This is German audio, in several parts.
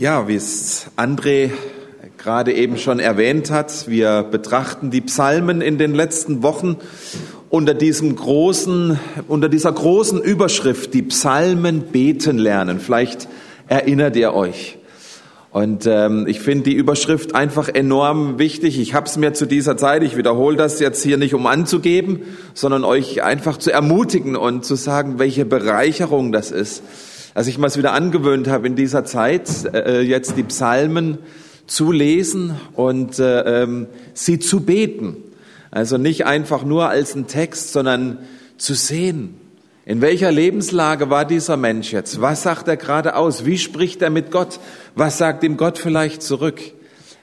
Ja, wie es André gerade eben schon erwähnt hat, wir betrachten die Psalmen in den letzten Wochen unter diesem großen, unter dieser großen Überschrift, die Psalmen beten lernen. Vielleicht erinnert ihr euch. Und ähm, ich finde die Überschrift einfach enorm wichtig. Ich habe es mir zu dieser Zeit, ich wiederhole das jetzt hier nicht, um anzugeben, sondern euch einfach zu ermutigen und zu sagen, welche Bereicherung das ist als ich mal es wieder angewöhnt habe in dieser Zeit, äh, jetzt die Psalmen zu lesen und äh, ähm, sie zu beten. Also nicht einfach nur als ein Text, sondern zu sehen, in welcher Lebenslage war dieser Mensch jetzt? Was sagt er gerade aus? Wie spricht er mit Gott? Was sagt ihm Gott vielleicht zurück?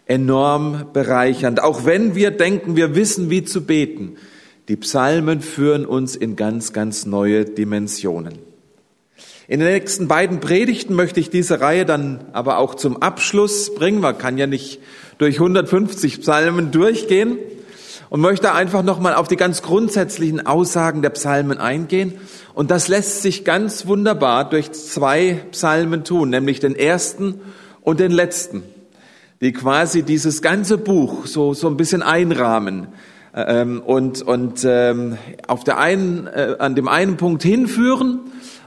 Enorm bereichernd. Auch wenn wir denken, wir wissen, wie zu beten. Die Psalmen führen uns in ganz, ganz neue Dimensionen. In den nächsten beiden Predigten möchte ich diese Reihe dann aber auch zum Abschluss bringen. Man kann ja nicht durch 150 Psalmen durchgehen und möchte einfach nochmal auf die ganz grundsätzlichen Aussagen der Psalmen eingehen. Und das lässt sich ganz wunderbar durch zwei Psalmen tun, nämlich den ersten und den letzten, die quasi dieses ganze Buch so, so ein bisschen einrahmen ähm, und, und ähm, auf der einen, äh, an dem einen Punkt hinführen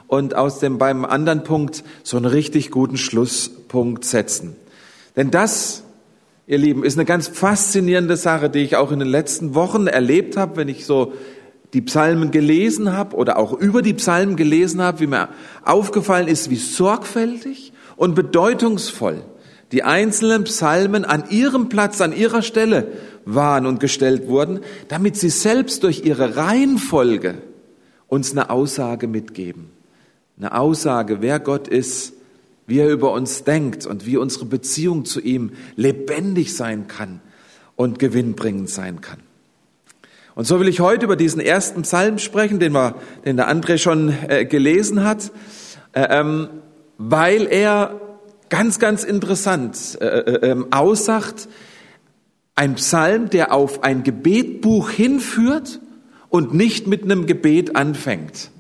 und aus dem beim anderen Punkt so einen richtig guten Schlusspunkt setzen. Denn das, ihr Lieben, ist eine ganz faszinierende Sache, die ich auch in den letzten Wochen erlebt habe, wenn ich so die Psalmen gelesen habe oder auch über die Psalmen gelesen habe, wie mir aufgefallen ist, wie sorgfältig und bedeutungsvoll die einzelnen Psalmen an ihrem Platz, an ihrer Stelle waren und gestellt wurden, damit sie selbst durch ihre Reihenfolge uns eine Aussage mitgeben eine Aussage, wer Gott ist, wie er über uns denkt und wie unsere Beziehung zu ihm lebendig sein kann und gewinnbringend sein kann. Und so will ich heute über diesen ersten Psalm sprechen, den, wir, den der André schon äh, gelesen hat, äh, ähm, weil er ganz, ganz interessant äh, äh ähm, aussagt, ein Psalm, der auf ein Gebetbuch hinführt und nicht mit einem Gebet anfängt.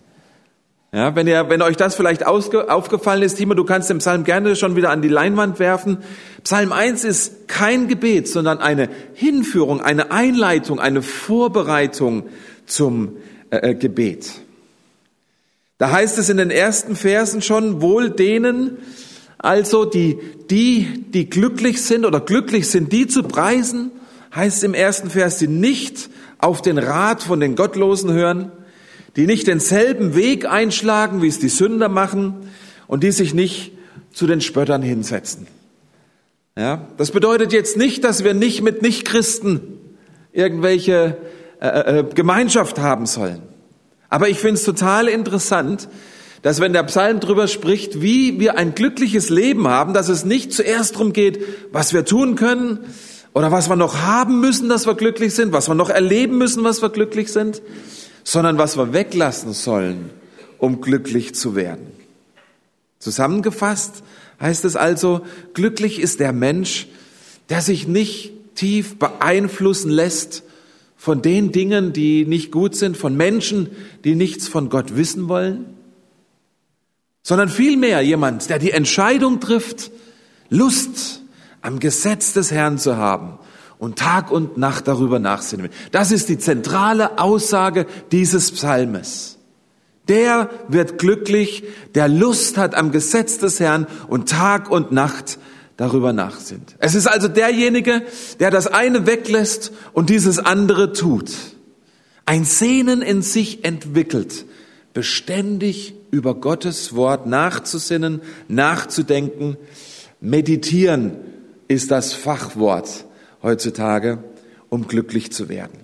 Ja, wenn, ihr, wenn euch das vielleicht aufgefallen ist, Timo, du kannst den Psalm gerne schon wieder an die Leinwand werfen. Psalm 1 ist kein Gebet, sondern eine Hinführung, eine Einleitung, eine Vorbereitung zum äh, äh, Gebet. Da heißt es in den ersten Versen schon, wohl denen, also die, die, die glücklich sind oder glücklich sind, die zu preisen, heißt es im ersten Vers, die nicht auf den Rat von den Gottlosen hören, die nicht denselben Weg einschlagen, wie es die Sünder machen und die sich nicht zu den Spöttern hinsetzen. Ja, das bedeutet jetzt nicht, dass wir nicht mit Nichtchristen irgendwelche äh, äh, Gemeinschaft haben sollen. Aber ich finde es total interessant, dass wenn der Psalm drüber spricht, wie wir ein glückliches Leben haben, dass es nicht zuerst darum geht, was wir tun können oder was wir noch haben müssen, dass wir glücklich sind, was wir noch erleben müssen, was wir glücklich sind, sondern was wir weglassen sollen, um glücklich zu werden. Zusammengefasst heißt es also, glücklich ist der Mensch, der sich nicht tief beeinflussen lässt von den Dingen, die nicht gut sind, von Menschen, die nichts von Gott wissen wollen, sondern vielmehr jemand, der die Entscheidung trifft, Lust am Gesetz des Herrn zu haben und Tag und Nacht darüber nachsinnen will. Das ist die zentrale Aussage dieses Psalmes. Der wird glücklich, der Lust hat am Gesetz des Herrn und Tag und Nacht darüber nachsinnt. Es ist also derjenige, der das eine weglässt und dieses andere tut. Ein Sehnen in sich entwickelt, beständig über Gottes Wort nachzusinnen, nachzudenken. Meditieren ist das Fachwort heutzutage, um glücklich zu werden.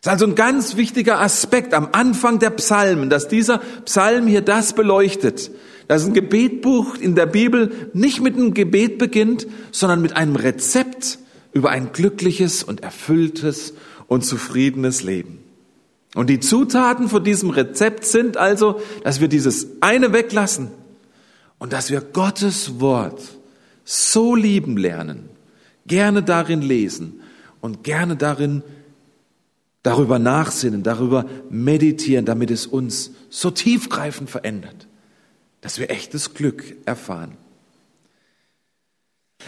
Das ist also ein ganz wichtiger Aspekt am Anfang der Psalmen, dass dieser Psalm hier das beleuchtet, dass ein Gebetbuch in der Bibel nicht mit einem Gebet beginnt, sondern mit einem Rezept über ein glückliches und erfülltes und zufriedenes Leben. Und die Zutaten von diesem Rezept sind also, dass wir dieses eine weglassen und dass wir Gottes Wort so lieben lernen, gerne darin lesen und gerne darin darüber nachsinnen, darüber meditieren, damit es uns so tiefgreifend verändert, dass wir echtes Glück erfahren.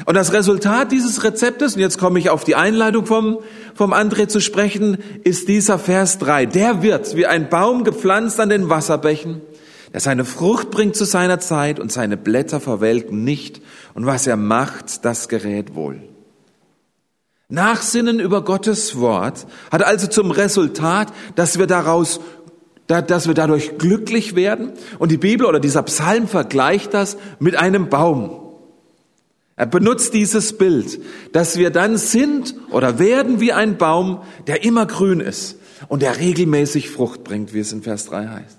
Und das Resultat dieses Rezeptes, und jetzt komme ich auf die Einleitung vom, vom André zu sprechen, ist dieser Vers 3. Der wird wie ein Baum gepflanzt an den Wasserbächen, der seine Frucht bringt zu seiner Zeit und seine Blätter verwelken nicht. Und was er macht, das gerät wohl. Nachsinnen über Gottes Wort hat also zum Resultat, dass wir daraus, dass wir dadurch glücklich werden. Und die Bibel oder dieser Psalm vergleicht das mit einem Baum. Er benutzt dieses Bild, dass wir dann sind oder werden wie ein Baum, der immer grün ist und der regelmäßig Frucht bringt, wie es in Vers 3 heißt.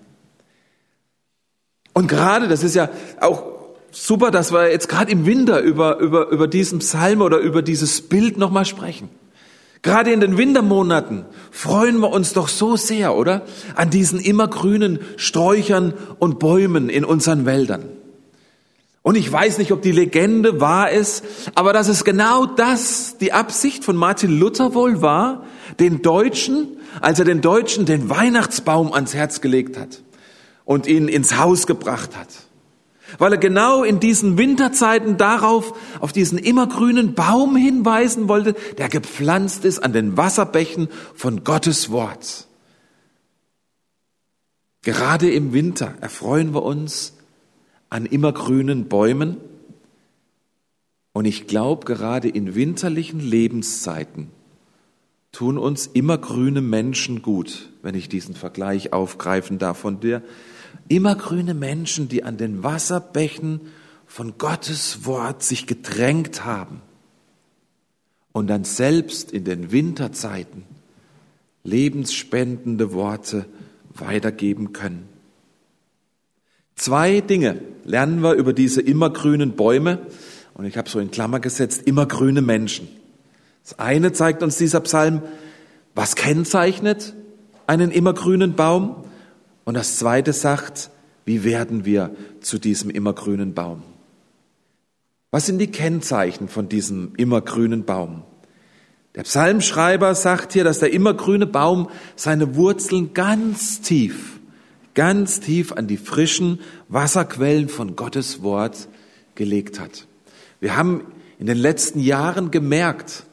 Und gerade, das ist ja auch super, dass wir jetzt gerade im Winter über, über, über diesen Psalm oder über dieses Bild nochmal sprechen. Gerade in den Wintermonaten freuen wir uns doch so sehr, oder? An diesen immergrünen Sträuchern und Bäumen in unseren Wäldern. Und ich weiß nicht, ob die Legende wahr ist, aber dass es genau das die Absicht von Martin Luther wohl war, den Deutschen, als er den Deutschen den Weihnachtsbaum ans Herz gelegt hat und ihn ins Haus gebracht hat. Weil er genau in diesen Winterzeiten darauf, auf diesen immergrünen Baum hinweisen wollte, der gepflanzt ist an den Wasserbächen von Gottes Wort. Gerade im Winter erfreuen wir uns an immergrünen Bäumen. Und ich glaube, gerade in winterlichen Lebenszeiten tun uns immergrüne Menschen gut, wenn ich diesen Vergleich aufgreifen darf von dir. Immergrüne Menschen, die an den Wasserbächen von Gottes Wort sich gedrängt haben und dann selbst in den Winterzeiten lebensspendende Worte weitergeben können. Zwei Dinge lernen wir über diese immergrünen Bäume und ich habe so in Klammer gesetzt, immergrüne Menschen. Das eine zeigt uns dieser Psalm, was kennzeichnet einen immergrünen Baum und das zweite sagt, wie werden wir zu diesem immergrünen Baum? Was sind die Kennzeichen von diesem immergrünen Baum? Der Psalmschreiber sagt hier, dass der immergrüne Baum seine Wurzeln ganz tief ganz tief an die frischen Wasserquellen von Gottes Wort gelegt hat. Wir haben in den letzten Jahren gemerkt,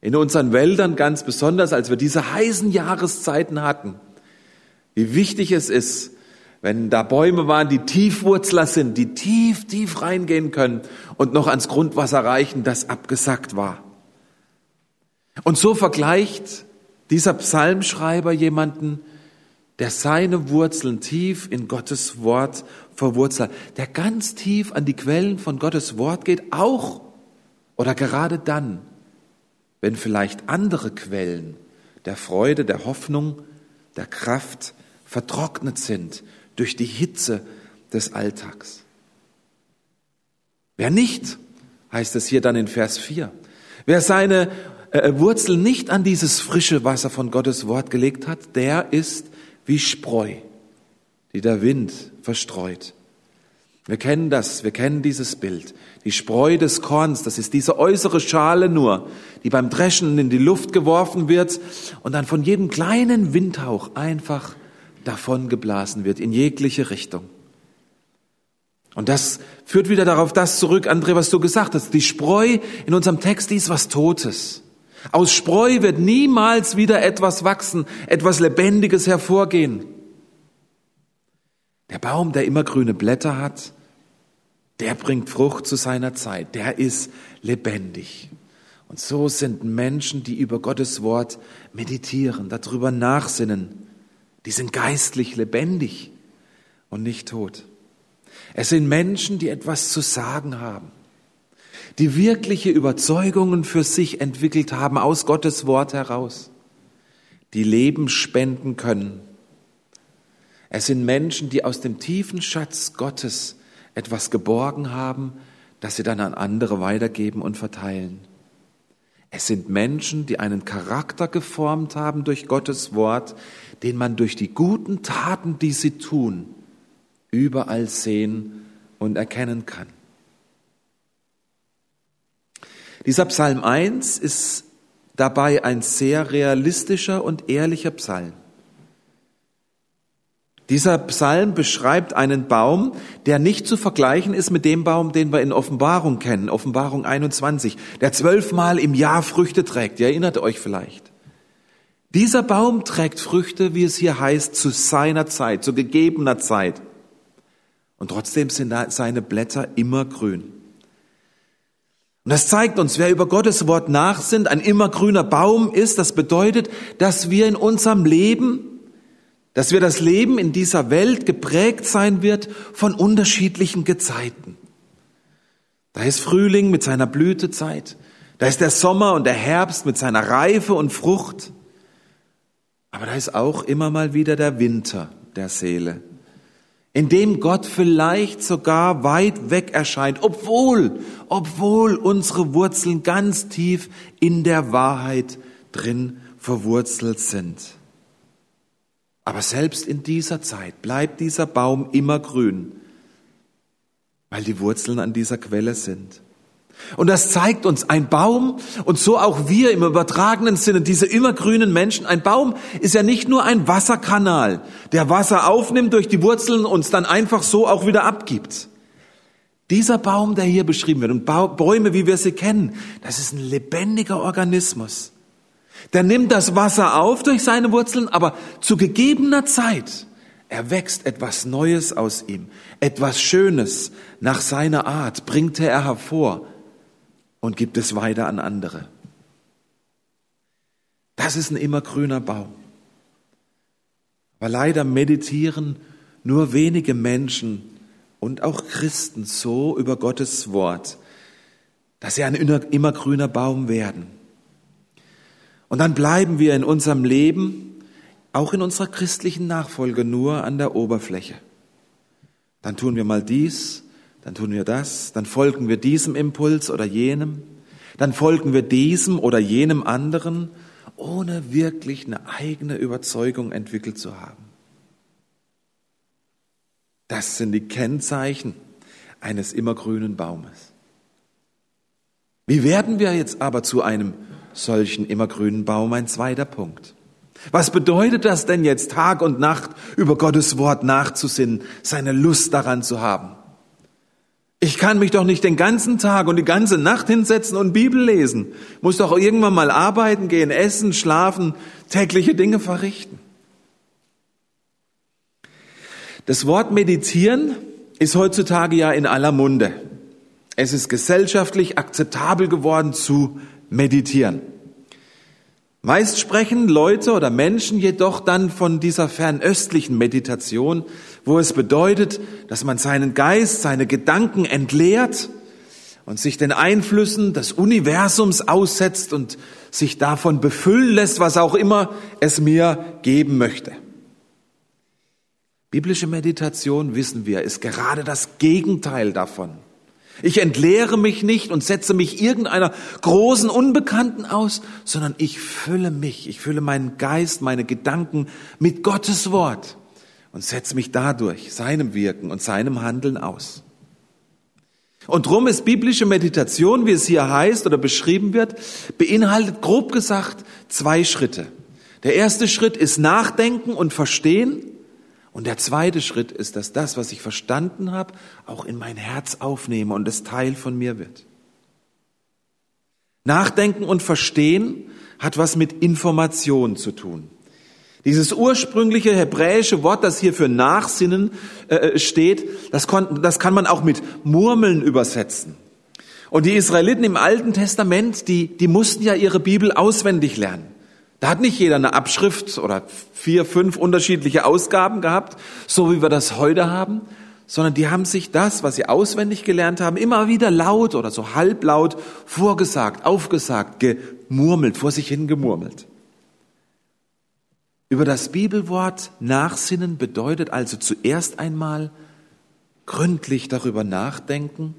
in unseren Wäldern ganz besonders, als wir diese heißen Jahreszeiten hatten, wie wichtig es ist, wenn da Bäume waren, die Tiefwurzler sind, die tief, tief reingehen können und noch ans Grundwasser reichen, das abgesackt war. Und so vergleicht dieser Psalmschreiber jemanden, der seine Wurzeln tief in Gottes Wort verwurzelt, der ganz tief an die Quellen von Gottes Wort geht, auch oder gerade dann, wenn vielleicht andere Quellen der Freude, der Hoffnung, der Kraft vertrocknet sind durch die Hitze des Alltags. Wer nicht, heißt es hier dann in Vers 4, wer seine äh, Wurzeln nicht an dieses frische Wasser von Gottes Wort gelegt hat, der ist wie Spreu, die der Wind verstreut. Wir kennen das, wir kennen dieses Bild. Die Spreu des Korns, das ist diese äußere Schale nur, die beim Dreschen in die Luft geworfen wird und dann von jedem kleinen Windhauch einfach davon geblasen wird, in jegliche Richtung. Und das führt wieder darauf das zurück, André, was du gesagt hast. Die Spreu in unserem Text, die ist was Totes. Aus Spreu wird niemals wieder etwas wachsen, etwas Lebendiges hervorgehen. Der Baum, der immer grüne Blätter hat, der bringt Frucht zu seiner Zeit, der ist lebendig. Und so sind Menschen, die über Gottes Wort meditieren, darüber nachsinnen, die sind geistlich lebendig und nicht tot. Es sind Menschen, die etwas zu sagen haben, die wirkliche Überzeugungen für sich entwickelt haben aus Gottes Wort heraus, die Leben spenden können. Es sind Menschen, die aus dem tiefen Schatz Gottes etwas geborgen haben, das sie dann an andere weitergeben und verteilen. Es sind Menschen, die einen Charakter geformt haben durch Gottes Wort, den man durch die guten Taten, die sie tun, überall sehen und erkennen kann. Dieser Psalm 1 ist dabei ein sehr realistischer und ehrlicher Psalm. Dieser Psalm beschreibt einen Baum, der nicht zu vergleichen ist mit dem Baum, den wir in Offenbarung kennen, Offenbarung 21, der zwölfmal im Jahr Früchte trägt. Ihr erinnert euch vielleicht. Dieser Baum trägt Früchte, wie es hier heißt, zu seiner Zeit, zu gegebener Zeit. Und trotzdem sind seine Blätter immer grün. Und das zeigt uns, wer über Gottes Wort nachsinnt, ein immergrüner Baum ist, das bedeutet, dass wir in unserem Leben dass wir das Leben in dieser Welt geprägt sein wird von unterschiedlichen Gezeiten. Da ist Frühling mit seiner Blütezeit, da ist der Sommer und der Herbst mit seiner Reife und Frucht, aber da ist auch immer mal wieder der Winter der Seele, in dem Gott vielleicht sogar weit weg erscheint, obwohl, obwohl unsere Wurzeln ganz tief in der Wahrheit drin verwurzelt sind. Aber selbst in dieser Zeit bleibt dieser Baum immer grün, weil die Wurzeln an dieser Quelle sind. Und das zeigt uns ein Baum und so auch wir im übertragenen Sinne, diese immergrünen Menschen. Ein Baum ist ja nicht nur ein Wasserkanal, der Wasser aufnimmt durch die Wurzeln und es dann einfach so auch wieder abgibt. Dieser Baum, der hier beschrieben wird und Bäume, wie wir sie kennen, das ist ein lebendiger Organismus. Der nimmt das Wasser auf durch seine Wurzeln, aber zu gegebener Zeit erwächst etwas Neues aus ihm, etwas Schönes nach seiner Art bringt er hervor und gibt es weiter an andere. Das ist ein immergrüner Baum. Aber leider meditieren nur wenige Menschen und auch Christen so über Gottes Wort, dass sie ein immergrüner Baum werden. Und dann bleiben wir in unserem Leben, auch in unserer christlichen Nachfolge, nur an der Oberfläche. Dann tun wir mal dies, dann tun wir das, dann folgen wir diesem Impuls oder jenem, dann folgen wir diesem oder jenem anderen, ohne wirklich eine eigene Überzeugung entwickelt zu haben. Das sind die Kennzeichen eines immergrünen Baumes. Wie werden wir jetzt aber zu einem solchen immergrünen Baum ein zweiter Punkt. Was bedeutet das denn jetzt, Tag und Nacht über Gottes Wort nachzusinnen, seine Lust daran zu haben? Ich kann mich doch nicht den ganzen Tag und die ganze Nacht hinsetzen und Bibel lesen. Muss doch irgendwann mal arbeiten gehen, essen, schlafen, tägliche Dinge verrichten. Das Wort meditieren ist heutzutage ja in aller Munde. Es ist gesellschaftlich akzeptabel geworden zu meditieren. Meist sprechen Leute oder Menschen jedoch dann von dieser fernöstlichen Meditation, wo es bedeutet, dass man seinen Geist, seine Gedanken entleert und sich den Einflüssen des Universums aussetzt und sich davon befüllen lässt, was auch immer es mir geben möchte. Biblische Meditation, wissen wir, ist gerade das Gegenteil davon. Ich entleere mich nicht und setze mich irgendeiner großen Unbekannten aus, sondern ich fülle mich, ich fülle meinen Geist, meine Gedanken mit Gottes Wort und setze mich dadurch seinem Wirken und seinem Handeln aus. Und drum ist biblische Meditation, wie es hier heißt oder beschrieben wird, beinhaltet grob gesagt zwei Schritte. Der erste Schritt ist Nachdenken und Verstehen. Und der zweite Schritt ist, dass das, was ich verstanden habe, auch in mein Herz aufnehme und es Teil von mir wird. Nachdenken und Verstehen hat was mit Information zu tun. Dieses ursprüngliche hebräische Wort, das hier für Nachsinnen äh, steht, das, kon, das kann man auch mit Murmeln übersetzen. Und die Israeliten im Alten Testament, die, die mussten ja ihre Bibel auswendig lernen. Da hat nicht jeder eine Abschrift oder vier, fünf unterschiedliche Ausgaben gehabt, so wie wir das heute haben, sondern die haben sich das, was sie auswendig gelernt haben, immer wieder laut oder so halblaut vorgesagt, aufgesagt, gemurmelt, vor sich hin gemurmelt. Über das Bibelwort Nachsinnen bedeutet also zuerst einmal gründlich darüber nachdenken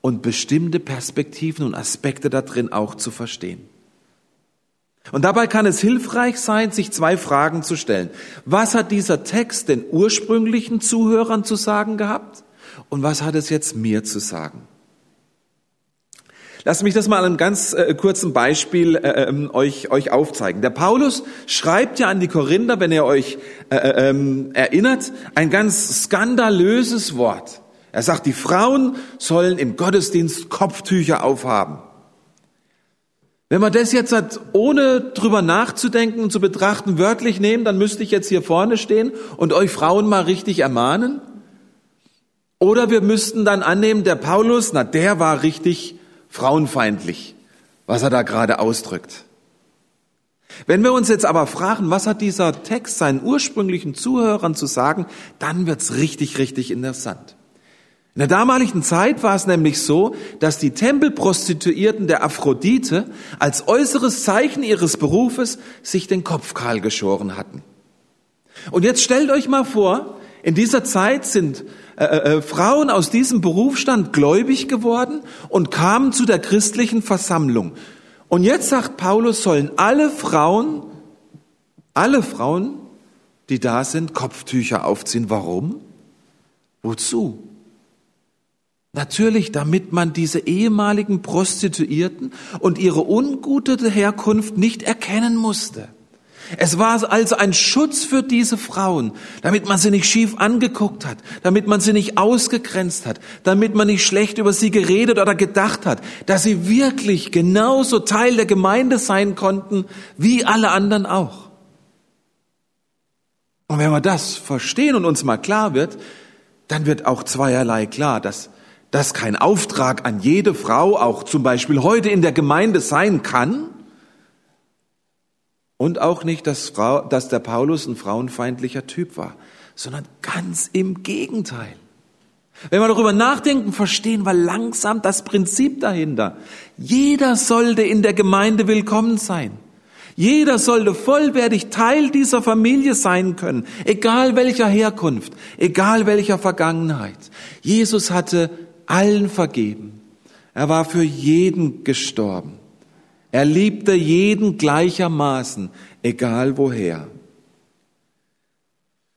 und bestimmte Perspektiven und Aspekte da drin auch zu verstehen. Und dabei kann es hilfreich sein, sich zwei Fragen zu stellen. Was hat dieser Text den ursprünglichen Zuhörern zu sagen gehabt? Und was hat es jetzt mir zu sagen? Lasst mich das mal an einem ganz äh, kurzen Beispiel äh, ähm, euch, euch aufzeigen. Der Paulus schreibt ja an die Korinther, wenn ihr euch äh, äh, ähm, erinnert, ein ganz skandalöses Wort. Er sagt, die Frauen sollen im Gottesdienst Kopftücher aufhaben. Wenn man das jetzt hat, ohne drüber nachzudenken und zu betrachten, wörtlich nehmen, dann müsste ich jetzt hier vorne stehen und euch Frauen mal richtig ermahnen. Oder wir müssten dann annehmen, der Paulus, na, der war richtig frauenfeindlich, was er da gerade ausdrückt. Wenn wir uns jetzt aber fragen, was hat dieser Text seinen ursprünglichen Zuhörern zu sagen, dann wird's richtig, richtig interessant. In der damaligen Zeit war es nämlich so, dass die Tempelprostituierten der Aphrodite als äußeres Zeichen ihres Berufes sich den Kopf kahl geschoren hatten. Und jetzt stellt euch mal vor, in dieser Zeit sind äh, äh, äh, Frauen aus diesem Berufsstand gläubig geworden und kamen zu der christlichen Versammlung. Und jetzt sagt Paulus, sollen alle Frauen, alle Frauen, die da sind, Kopftücher aufziehen. Warum? Wozu? Natürlich, damit man diese ehemaligen Prostituierten und ihre ungute Herkunft nicht erkennen musste. Es war also ein Schutz für diese Frauen, damit man sie nicht schief angeguckt hat, damit man sie nicht ausgegrenzt hat, damit man nicht schlecht über sie geredet oder gedacht hat, dass sie wirklich genauso Teil der Gemeinde sein konnten wie alle anderen auch. Und wenn wir das verstehen und uns mal klar wird, dann wird auch zweierlei klar, dass das kein Auftrag an jede Frau, auch zum Beispiel heute in der Gemeinde sein kann, und auch nicht, dass, Frau, dass der Paulus ein frauenfeindlicher Typ war, sondern ganz im Gegenteil. Wenn wir darüber nachdenken, verstehen wir langsam das Prinzip dahinter. Jeder sollte in der Gemeinde willkommen sein. Jeder sollte vollwertig Teil dieser Familie sein können, egal welcher Herkunft, egal welcher Vergangenheit. Jesus hatte allen vergeben. Er war für jeden gestorben. Er liebte jeden gleichermaßen, egal woher.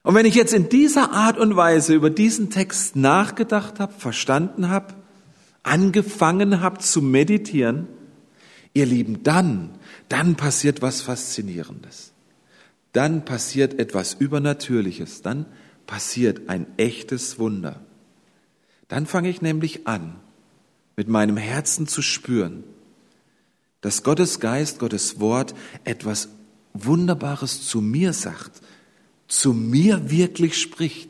Und wenn ich jetzt in dieser Art und Weise über diesen Text nachgedacht habe, verstanden habe, angefangen habe zu meditieren, ihr Lieben, dann, dann passiert was Faszinierendes. Dann passiert etwas Übernatürliches. Dann passiert ein echtes Wunder. Dann fange ich nämlich an, mit meinem Herzen zu spüren, dass Gottes Geist, Gottes Wort etwas Wunderbares zu mir sagt, zu mir wirklich spricht,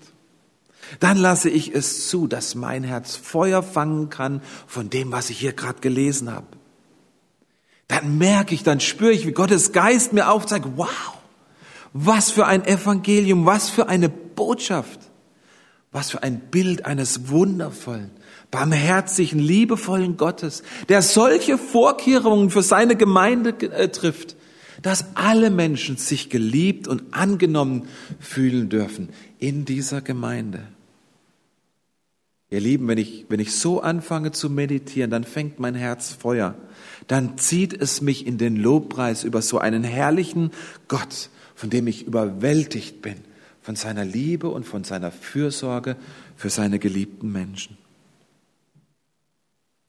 dann lasse ich es zu, dass mein Herz Feuer fangen kann von dem, was ich hier gerade gelesen habe. Dann merke ich, dann spüre ich, wie Gottes Geist mir aufzeigt, wow, was für ein Evangelium, was für eine Botschaft, was für ein Bild eines wundervollen, barmherzigen, liebevollen Gottes, der solche Vorkehrungen für seine Gemeinde äh, trifft, dass alle Menschen sich geliebt und angenommen fühlen dürfen in dieser Gemeinde. Ihr Lieben, wenn ich, wenn ich so anfange zu meditieren, dann fängt mein Herz Feuer. Dann zieht es mich in den Lobpreis über so einen herrlichen Gott, von dem ich überwältigt bin, von seiner Liebe und von seiner Fürsorge für seine geliebten Menschen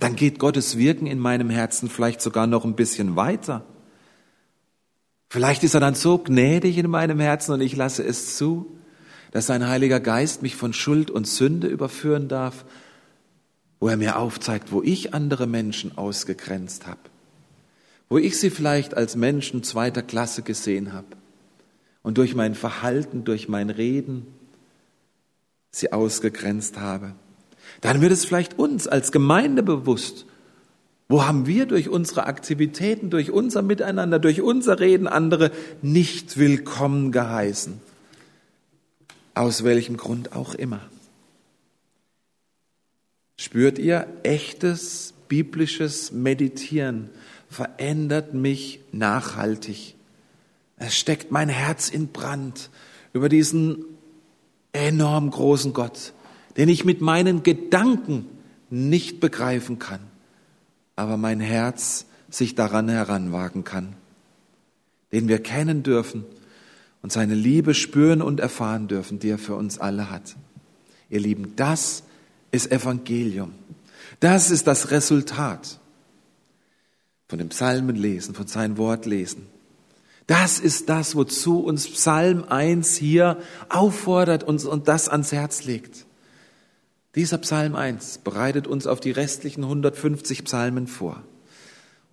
dann geht Gottes Wirken in meinem Herzen vielleicht sogar noch ein bisschen weiter. Vielleicht ist er dann so gnädig in meinem Herzen und ich lasse es zu, dass sein Heiliger Geist mich von Schuld und Sünde überführen darf, wo er mir aufzeigt, wo ich andere Menschen ausgegrenzt habe, wo ich sie vielleicht als Menschen zweiter Klasse gesehen habe und durch mein Verhalten, durch mein Reden sie ausgegrenzt habe dann wird es vielleicht uns als Gemeinde bewusst. Wo haben wir durch unsere Aktivitäten, durch unser Miteinander, durch unser Reden andere nicht willkommen geheißen? Aus welchem Grund auch immer. Spürt ihr, echtes biblisches Meditieren verändert mich nachhaltig. Es steckt mein Herz in Brand über diesen enorm großen Gott, den ich mit meinen Gedanken nicht begreifen kann, aber mein Herz sich daran heranwagen kann, den wir kennen dürfen und seine Liebe spüren und erfahren dürfen, die er für uns alle hat. Ihr Lieben, das ist Evangelium. Das ist das Resultat. von den Psalmen lesen, von seinem Wort lesen. Das ist das, wozu uns Psalm 1 hier auffordert und, und das ans Herz legt. Dieser Psalm 1 bereitet uns auf die restlichen 150 Psalmen vor.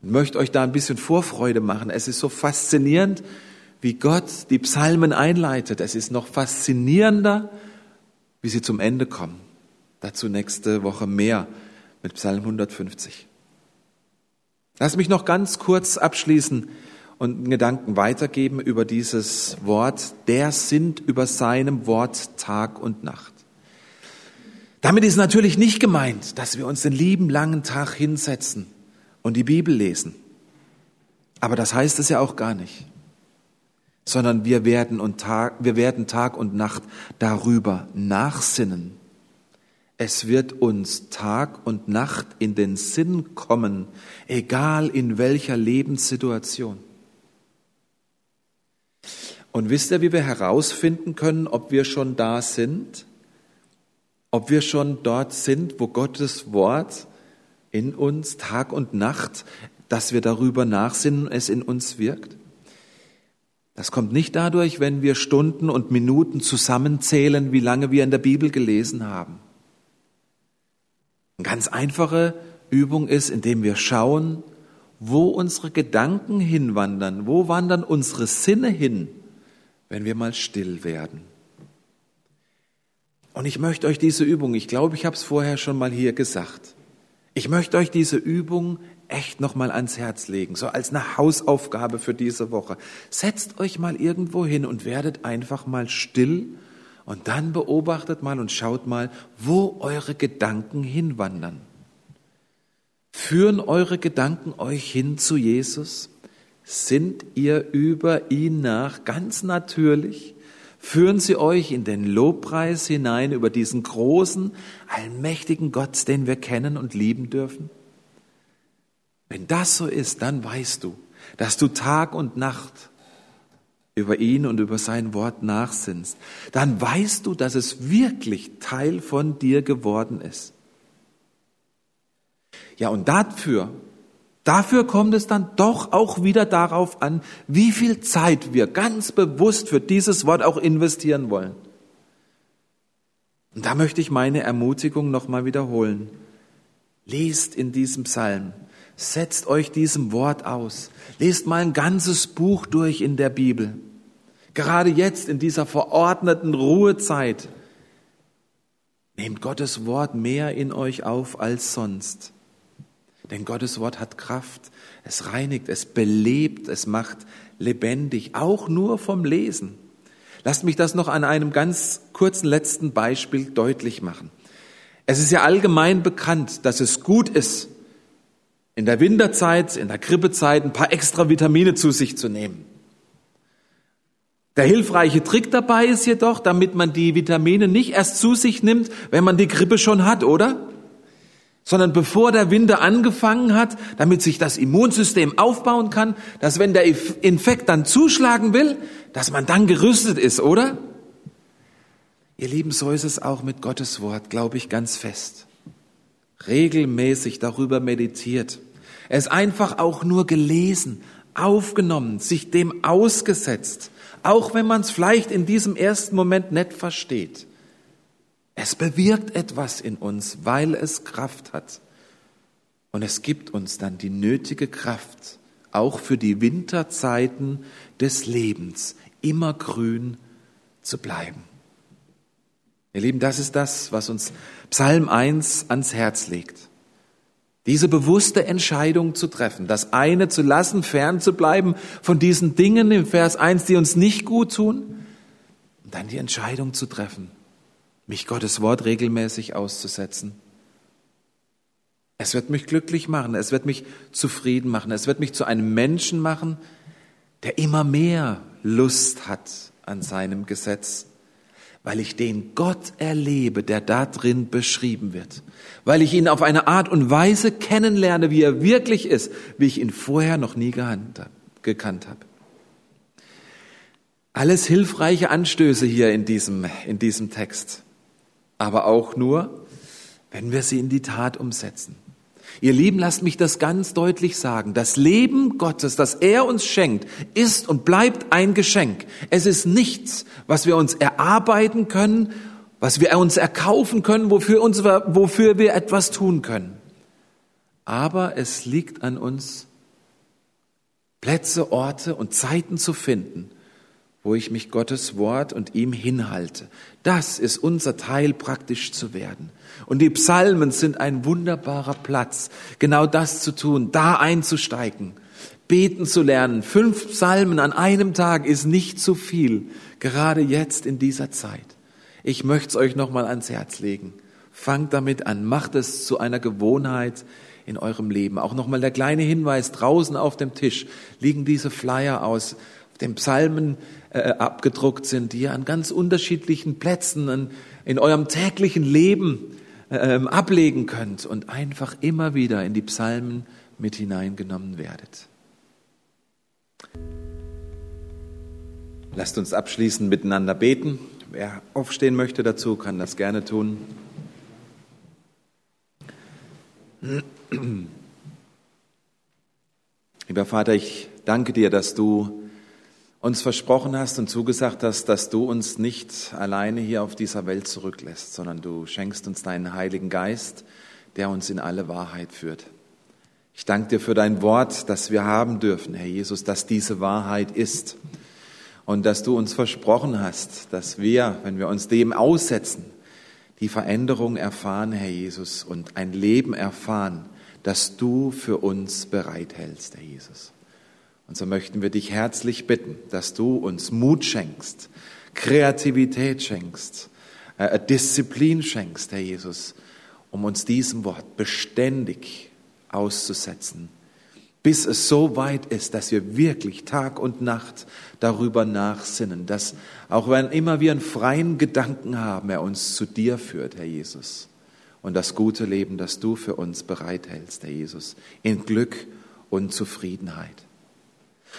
Ich möchte euch da ein bisschen Vorfreude machen. Es ist so faszinierend, wie Gott die Psalmen einleitet. Es ist noch faszinierender, wie sie zum Ende kommen. Dazu nächste Woche mehr mit Psalm 150. Lass mich noch ganz kurz abschließen und einen Gedanken weitergeben über dieses Wort. Der sind über seinem Wort Tag und Nacht. Damit ist natürlich nicht gemeint, dass wir uns den lieben langen Tag hinsetzen und die Bibel lesen. Aber das heißt es ja auch gar nicht. Sondern wir werden, und Tag, wir werden Tag und Nacht darüber nachsinnen. Es wird uns Tag und Nacht in den Sinn kommen, egal in welcher Lebenssituation. Und wisst ihr, wie wir herausfinden können, ob wir schon da sind? Ob wir schon dort sind, wo Gottes Wort in uns Tag und Nacht, dass wir darüber nachsinnen es in uns wirkt? Das kommt nicht dadurch, wenn wir Stunden und Minuten zusammenzählen, wie lange wir in der Bibel gelesen haben. Eine ganz einfache Übung ist, indem wir schauen, wo unsere Gedanken hinwandern, wo wandern unsere Sinne hin, wenn wir mal still werden. Und ich möchte euch diese Übung, ich glaube, ich habe es vorher schon mal hier gesagt, ich möchte euch diese Übung echt noch mal ans Herz legen, so als eine Hausaufgabe für diese Woche. Setzt euch mal irgendwo hin und werdet einfach mal still und dann beobachtet mal und schaut mal, wo eure Gedanken hinwandern. Führen eure Gedanken euch hin zu Jesus? Sind ihr über ihn nach ganz natürlich? Führen sie euch in den Lobpreis hinein über diesen großen, allmächtigen Gott, den wir kennen und lieben dürfen? Wenn das so ist, dann weißt du, dass du Tag und Nacht über ihn und über sein Wort nachsinnst, dann weißt du, dass es wirklich Teil von dir geworden ist. Ja, und dafür, dafür kommt es dann doch auch wieder darauf an, wie viel Zeit wir ganz bewusst für dieses Wort auch investieren wollen. Und da möchte ich meine Ermutigung nochmal wiederholen. Lest in diesem Psalm, setzt euch diesem Wort aus, lest mal ein ganzes Buch durch in der Bibel. Gerade jetzt in dieser verordneten Ruhezeit. Nehmt Gottes Wort mehr in euch auf als sonst. Denn Gottes Wort hat Kraft. Es reinigt, es belebt, es macht lebendig, auch nur vom Lesen. Lasst mich das noch an einem ganz kurzen letzten Beispiel deutlich machen. Es ist ja allgemein bekannt, dass es gut ist, in der Winterzeit, in der Grippezeit ein paar extra Vitamine zu sich zu nehmen. Der hilfreiche Trick dabei ist jedoch, damit man die Vitamine nicht erst zu sich nimmt, wenn man die Grippe schon hat, oder? Sondern bevor der Winter angefangen hat, damit sich das Immunsystem aufbauen kann, dass wenn der Infekt dann zuschlagen will, dass man dann gerüstet ist, oder? Ihr Lieben, so ist es auch mit Gottes Wort, glaube ich ganz fest. Regelmäßig darüber meditiert. Es einfach auch nur gelesen, aufgenommen, sich dem ausgesetzt auch wenn man es vielleicht in diesem ersten Moment nicht versteht. Es bewirkt etwas in uns, weil es Kraft hat. Und es gibt uns dann die nötige Kraft, auch für die Winterzeiten des Lebens, immer grün zu bleiben. Ihr Lieben, das ist das, was uns Psalm 1 ans Herz legt. Diese bewusste Entscheidung zu treffen, das eine zu lassen, fern zu bleiben von diesen Dingen im Vers 1, die uns nicht gut tun, und dann die Entscheidung zu treffen, mich Gottes Wort regelmäßig auszusetzen. Es wird mich glücklich machen, es wird mich zufrieden machen, es wird mich zu einem Menschen machen, der immer mehr Lust hat an seinem Gesetz weil ich den Gott erlebe, der da drin beschrieben wird, weil ich ihn auf eine Art und Weise kennenlerne, wie er wirklich ist, wie ich ihn vorher noch nie gekannt habe. Alles hilfreiche Anstöße hier in diesem, in diesem Text, aber auch nur, wenn wir sie in die Tat umsetzen. Ihr Lieben, lasst mich das ganz deutlich sagen. Das Leben Gottes, das er uns schenkt, ist und bleibt ein Geschenk. Es ist nichts, was wir uns erarbeiten können, was wir uns erkaufen können, wofür, uns, wofür wir etwas tun können. Aber es liegt an uns, Plätze, Orte und Zeiten zu finden, wo ich mich Gottes Wort und ihm hinhalte. Das ist unser Teil, praktisch zu werden. Und die Psalmen sind ein wunderbarer Platz, genau das zu tun, da einzusteigen, beten zu lernen. Fünf Psalmen an einem Tag ist nicht zu viel, gerade jetzt in dieser Zeit. Ich möchte es euch nochmal ans Herz legen. Fangt damit an, macht es zu einer Gewohnheit in eurem Leben. Auch nochmal der kleine Hinweis, draußen auf dem Tisch liegen diese Flyer aus, den Psalmen äh, abgedruckt sind, die ihr an ganz unterschiedlichen Plätzen in, in eurem täglichen Leben äh, ablegen könnt und einfach immer wieder in die Psalmen mit hineingenommen werdet. Lasst uns abschließend miteinander beten. Wer aufstehen möchte dazu, kann das gerne tun. Lieber Vater, ich danke dir, dass du uns versprochen hast und zugesagt hast, dass du uns nicht alleine hier auf dieser Welt zurücklässt, sondern du schenkst uns deinen Heiligen Geist, der uns in alle Wahrheit führt. Ich danke dir für dein Wort, das wir haben dürfen, Herr Jesus, dass diese Wahrheit ist und dass du uns versprochen hast, dass wir, wenn wir uns dem aussetzen, die Veränderung erfahren, Herr Jesus, und ein Leben erfahren, das du für uns bereithältst, Herr Jesus. Und so möchten wir dich herzlich bitten, dass du uns Mut schenkst, Kreativität schenkst, äh, Disziplin schenkst, Herr Jesus, um uns diesem Wort beständig auszusetzen bis es so weit ist, dass wir wirklich Tag und Nacht darüber nachsinnen, dass auch wenn immer wir einen freien Gedanken haben, er uns zu dir führt, Herr Jesus, und das gute Leben, das du für uns bereithältst, Herr Jesus, in Glück und Zufriedenheit.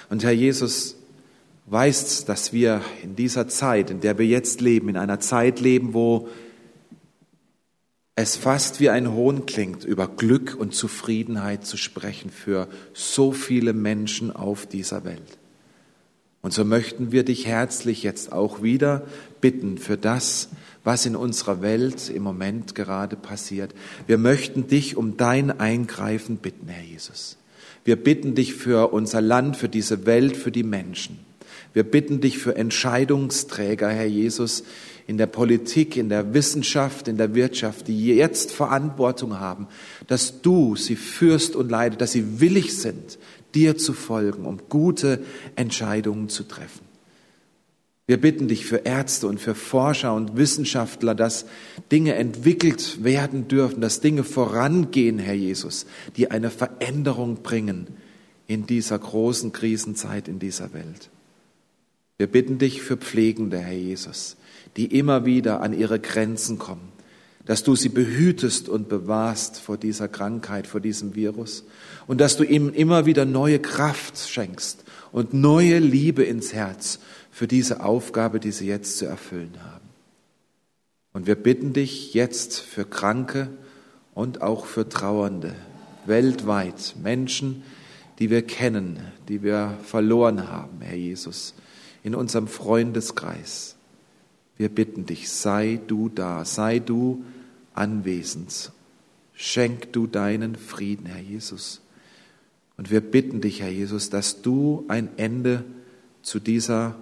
Und Herr Jesus, weißt, dass wir in dieser Zeit, in der wir jetzt leben, in einer Zeit leben, wo es fast wie ein Hohn klingt, über Glück und Zufriedenheit zu sprechen für so viele Menschen auf dieser Welt. Und so möchten wir dich herzlich jetzt auch wieder bitten für das, was in unserer Welt im Moment gerade passiert. Wir möchten dich um dein Eingreifen bitten, Herr Jesus. Wir bitten dich für unser Land, für diese Welt, für die Menschen. Wir bitten dich für Entscheidungsträger, Herr Jesus, in der Politik, in der Wissenschaft, in der Wirtschaft, die jetzt Verantwortung haben, dass du sie führst und leidest, dass sie willig sind, dir zu folgen, um gute Entscheidungen zu treffen. Wir bitten dich für Ärzte und für Forscher und Wissenschaftler, dass Dinge entwickelt werden dürfen, dass Dinge vorangehen, Herr Jesus, die eine Veränderung bringen in dieser großen Krisenzeit in dieser Welt. Wir bitten dich für Pflegende, Herr Jesus, die immer wieder an ihre Grenzen kommen, dass du sie behütest und bewahrst vor dieser Krankheit, vor diesem Virus und dass du ihnen immer wieder neue Kraft schenkst und neue Liebe ins Herz für diese Aufgabe, die sie jetzt zu erfüllen haben. Und wir bitten dich jetzt für Kranke und auch für Trauernde weltweit, Menschen, die wir kennen, die wir verloren haben, Herr Jesus, in unserem Freundeskreis. Wir bitten dich, sei du da, sei du anwesend. Schenk du deinen Frieden, Herr Jesus. Und wir bitten dich, Herr Jesus, dass du ein Ende zu dieser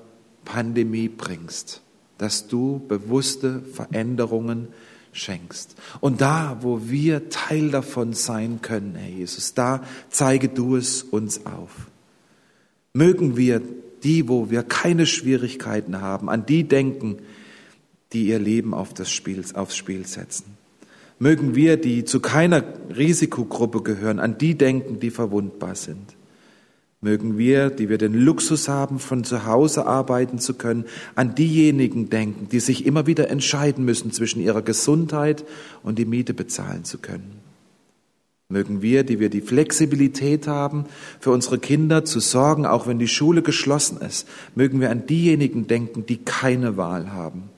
Pandemie bringst, dass du bewusste Veränderungen schenkst. Und da, wo wir Teil davon sein können, Herr Jesus, da zeige du es uns auf. Mögen wir die, wo wir keine Schwierigkeiten haben, an die denken, die ihr Leben auf das Spiel, aufs Spiel setzen. Mögen wir, die zu keiner Risikogruppe gehören, an die denken, die verwundbar sind. Mögen wir, die wir den Luxus haben, von zu Hause arbeiten zu können, an diejenigen denken, die sich immer wieder entscheiden müssen zwischen ihrer Gesundheit und die Miete bezahlen zu können. Mögen wir, die wir die Flexibilität haben, für unsere Kinder zu sorgen, auch wenn die Schule geschlossen ist, mögen wir an diejenigen denken, die keine Wahl haben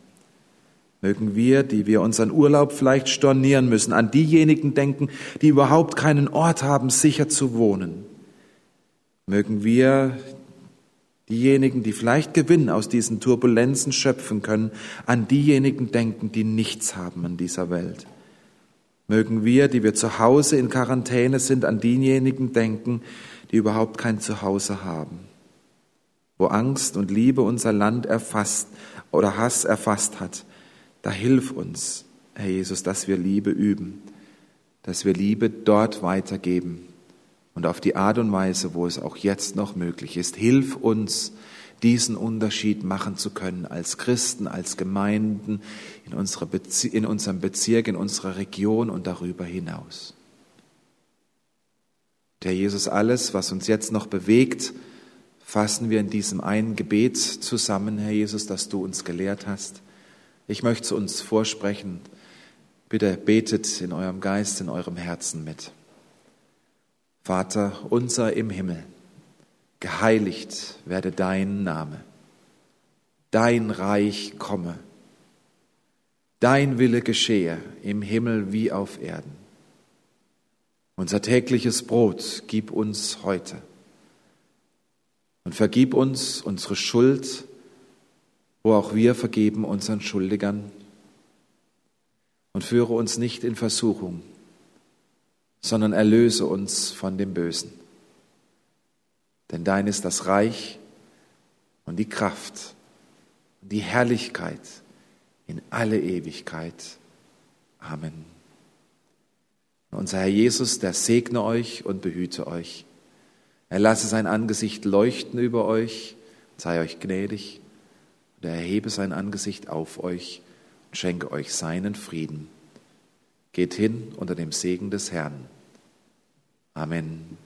Mögen wir, die wir unseren Urlaub vielleicht stornieren müssen, an diejenigen denken, die überhaupt keinen Ort haben, sicher zu wohnen. Mögen wir diejenigen, die vielleicht Gewinn aus diesen Turbulenzen schöpfen können, an diejenigen denken, die nichts haben an dieser Welt. Mögen wir, die wir zu Hause in Quarantäne sind, an diejenigen denken, die überhaupt kein Zuhause haben. Wo Angst und Liebe unser Land erfasst oder Hass erfasst hat, da hilf uns, Herr Jesus, dass wir Liebe üben, dass wir Liebe dort weitergeben und auf die Art und Weise, wo es auch jetzt noch möglich ist. Hilf uns, diesen Unterschied machen zu können als Christen, als Gemeinden, in, unserer Bezie in unserem Bezirk, in unserer Region und darüber hinaus. Der Jesus, alles, was uns jetzt noch bewegt, fassen wir in diesem einen Gebet zusammen, Herr Jesus, das du uns gelehrt hast. Ich möchte uns vorsprechen. Bitte betet in eurem Geist, in eurem Herzen mit. Vater unser im Himmel, geheiligt werde dein Name, dein Reich komme, dein Wille geschehe im Himmel wie auf Erden. Unser tägliches Brot gib uns heute und vergib uns unsere Schuld, wo auch wir vergeben unseren Schuldigern. Und führe uns nicht in Versuchung, sondern erlöse uns von dem Bösen. Denn dein ist das Reich und die Kraft und die Herrlichkeit in alle Ewigkeit. Amen. Unser Herr Jesus, der segne euch und behüte euch. Er lasse sein Angesicht leuchten über euch, sei euch gnädig und er erhebe sein Angesicht auf euch und schenke euch seinen Frieden. Geht hin unter dem Segen des Herrn. Amen.